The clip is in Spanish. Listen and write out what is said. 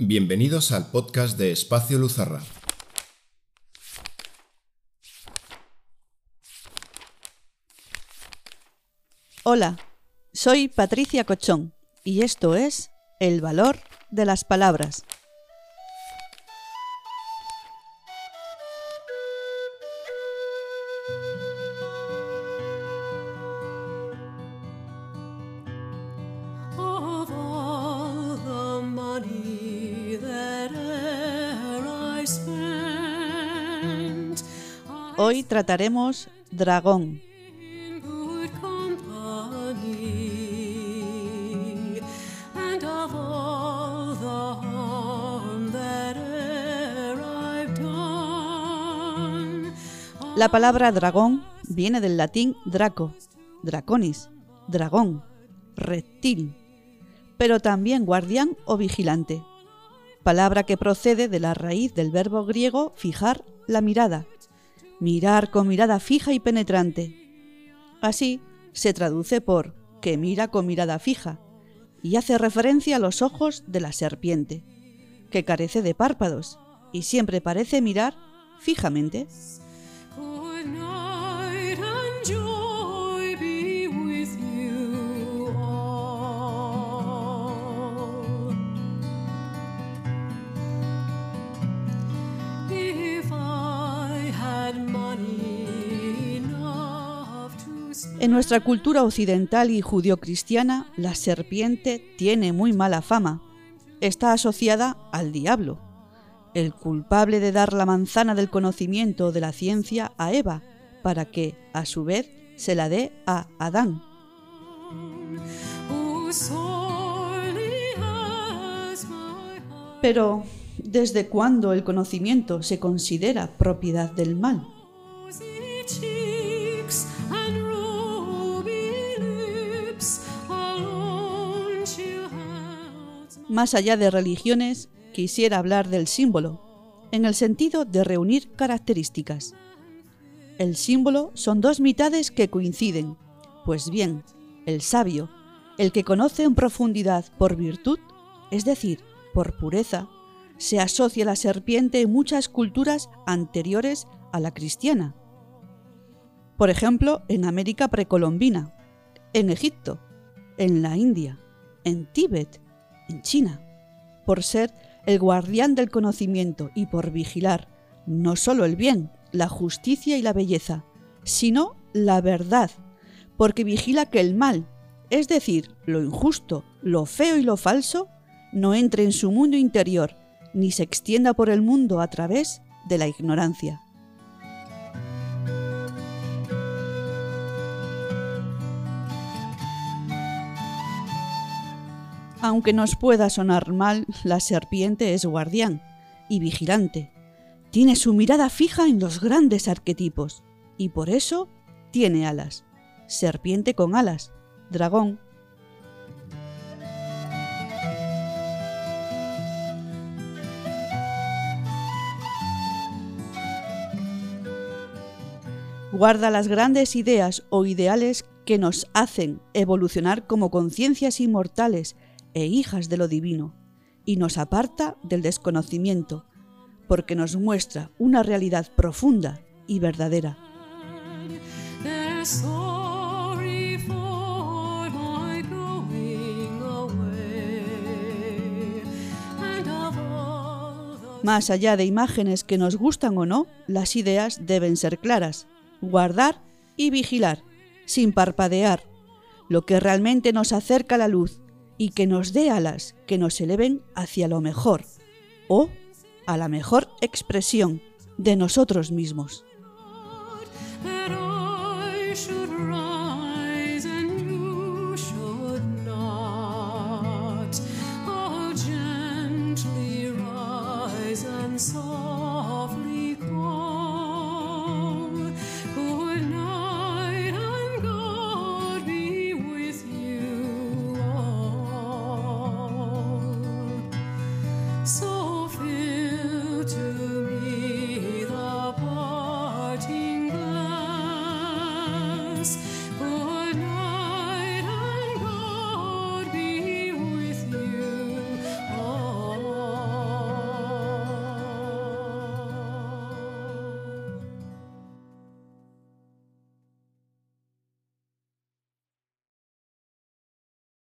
Bienvenidos al podcast de Espacio Luzarra. Hola, soy Patricia Cochón y esto es El valor de las palabras. E'er I've done. La palabra dragón viene del latín draco, draconis, dragón, reptil, pero también guardián o vigilante, palabra que procede de la raíz del verbo griego fijar la mirada, mirar con mirada fija y penetrante. Así se traduce por que mira con mirada fija y hace referencia a los ojos de la serpiente, que carece de párpados y siempre parece mirar fijamente. En nuestra cultura occidental y judio-cristiana, la serpiente tiene muy mala fama. Está asociada al diablo, el culpable de dar la manzana del conocimiento de la ciencia a Eva, para que, a su vez, se la dé a Adán. Pero, ¿desde cuándo el conocimiento se considera propiedad del mal? Más allá de religiones, quisiera hablar del símbolo, en el sentido de reunir características. El símbolo son dos mitades que coinciden. Pues bien, el sabio, el que conoce en profundidad por virtud, es decir, por pureza, se asocia a la serpiente en muchas culturas anteriores a la cristiana. Por ejemplo, en América precolombina, en Egipto, en la India, en Tíbet, en China, por ser el guardián del conocimiento y por vigilar no solo el bien, la justicia y la belleza, sino la verdad, porque vigila que el mal, es decir, lo injusto, lo feo y lo falso, no entre en su mundo interior, ni se extienda por el mundo a través de la ignorancia. Aunque nos pueda sonar mal, la serpiente es guardián y vigilante. Tiene su mirada fija en los grandes arquetipos y por eso tiene alas. Serpiente con alas, dragón. Guarda las grandes ideas o ideales que nos hacen evolucionar como conciencias inmortales e hijas de lo divino, y nos aparta del desconocimiento, porque nos muestra una realidad profunda y verdadera. Más allá de imágenes que nos gustan o no, las ideas deben ser claras, guardar y vigilar, sin parpadear, lo que realmente nos acerca a la luz y que nos dé alas que nos eleven hacia lo mejor o a la mejor expresión de nosotros mismos.